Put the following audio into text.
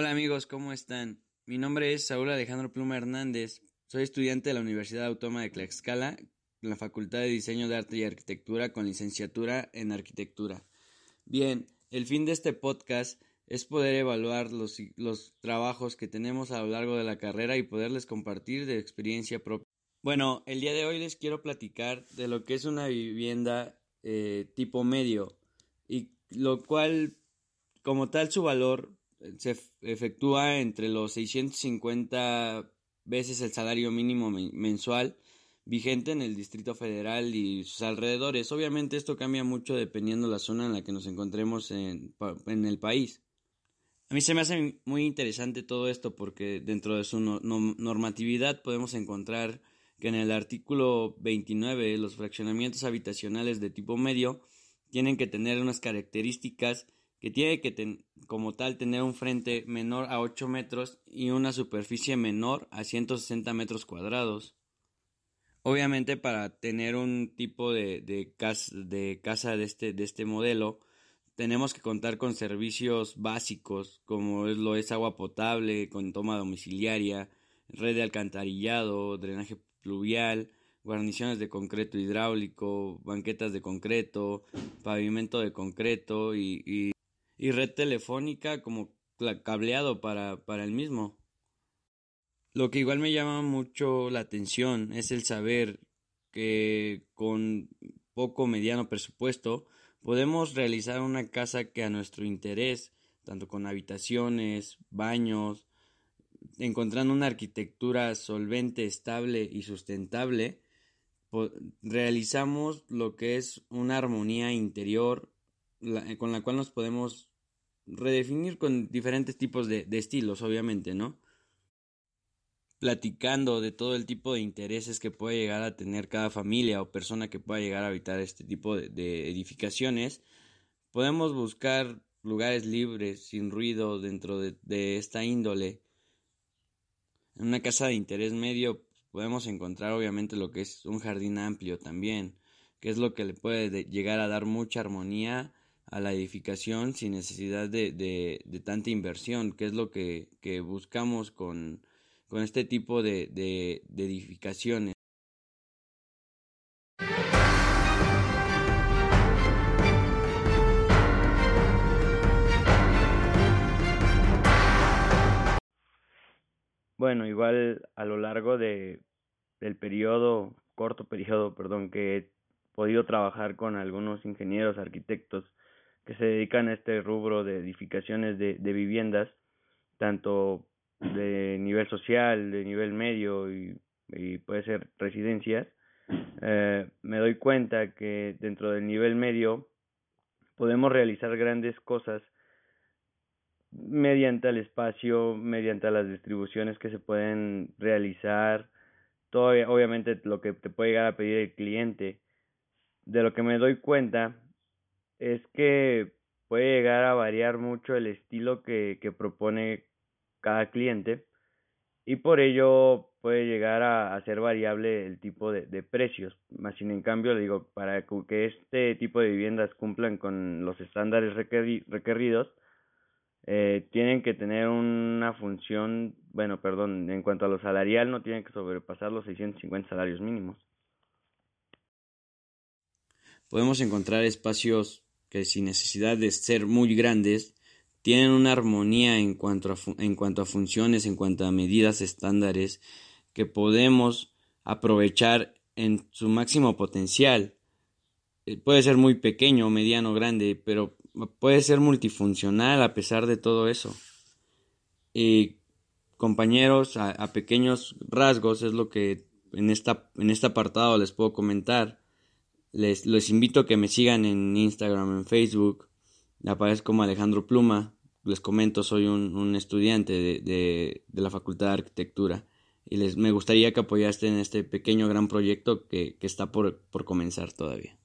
Hola amigos, ¿cómo están? Mi nombre es Saúl Alejandro Pluma Hernández. Soy estudiante de la Universidad Autónoma de Tlaxcala, en la Facultad de Diseño de Arte y Arquitectura con licenciatura en Arquitectura. Bien, el fin de este podcast es poder evaluar los, los trabajos que tenemos a lo largo de la carrera y poderles compartir de experiencia propia. Bueno, el día de hoy les quiero platicar de lo que es una vivienda eh, tipo medio y lo cual como tal su valor se efectúa entre los 650 veces el salario mínimo mensual vigente en el Distrito Federal y sus alrededores. Obviamente esto cambia mucho dependiendo la zona en la que nos encontremos en, en el país. A mí se me hace muy interesante todo esto porque dentro de su normatividad podemos encontrar que en el artículo 29 los fraccionamientos habitacionales de tipo medio tienen que tener unas características que tiene que como tal tener un frente menor a 8 metros y una superficie menor a 160 metros cuadrados. Obviamente para tener un tipo de, de, casa, de casa de este, de este modelo tenemos que contar con servicios básicos como es, lo es agua potable, con toma domiciliaria, red de alcantarillado, drenaje pluvial, guarniciones de concreto hidráulico, banquetas de concreto, pavimento de concreto y, red telefónica como cableado para, para el mismo. Lo que igual me llama mucho la atención es el saber que con poco mediano presupuesto Podemos realizar una casa que a nuestro interés, tanto con habitaciones, baños, encontrando una arquitectura solvente, estable y sustentable, realizamos lo que es una armonía interior con la cual nos podemos redefinir con diferentes tipos de, estilos, obviamente, ¿no? platicando de todo el tipo de intereses que puede llegar a tener cada familia o persona que pueda llegar a habitar este tipo de, edificaciones, podemos buscar lugares libres, sin ruido dentro de, esta índole. En una casa de interés medio podemos encontrar obviamente lo que es un jardín amplio también, que es lo que le puede llegar a dar mucha armonía a la edificación sin necesidad de, de tanta inversión, que es lo que, que buscamos con, con este tipo de, de, edificaciones. Bueno, igual a lo largo de, del periodo, corto periodo, perdón, que he podido trabajar con algunos ingenieros, arquitectos que se dedican a este rubro de edificaciones de, viviendas, tanto de nivel social, de nivel medio y, puede ser residencias, eh, me doy cuenta que dentro del nivel medio podemos realizar grandes cosas mediante el espacio, mediante las distribuciones que se pueden realizar, todo obviamente lo que te puede llegar a pedir el cliente. De lo que me doy cuenta es que puede llegar a variar mucho el estilo que, que propone cada cliente y por ello puede llegar a, ser variable el tipo de, precios. Más sin en cambio, le digo, para que este tipo de viviendas cumplan con los estándares requeridos, eh, tienen que tener una función, bueno, perdón, en cuanto a lo salarial, no tienen que sobrepasar los 650 salarios mínimos. Podemos encontrar espacios que sin necesidad de ser muy grandes, tienen una armonía en cuanto, a en cuanto a funciones, en cuanto a medidas estándares que podemos aprovechar en su máximo potencial. Eh, puede ser muy pequeño, mediano, grande, pero puede ser multifuncional a pesar de todo eso. Y compañeros, a, pequeños rasgos es lo que en, esta, en este apartado les puedo comentar. Les, les invito a que me sigan en Instagram, en Facebook, aparezco como Alejandro Pluma. Les comento, soy un, un estudiante de, de, de, la Facultad de Arquitectura y les, me gustaría que apoyaste en este pequeño gran proyecto que, que está por, por comenzar todavía.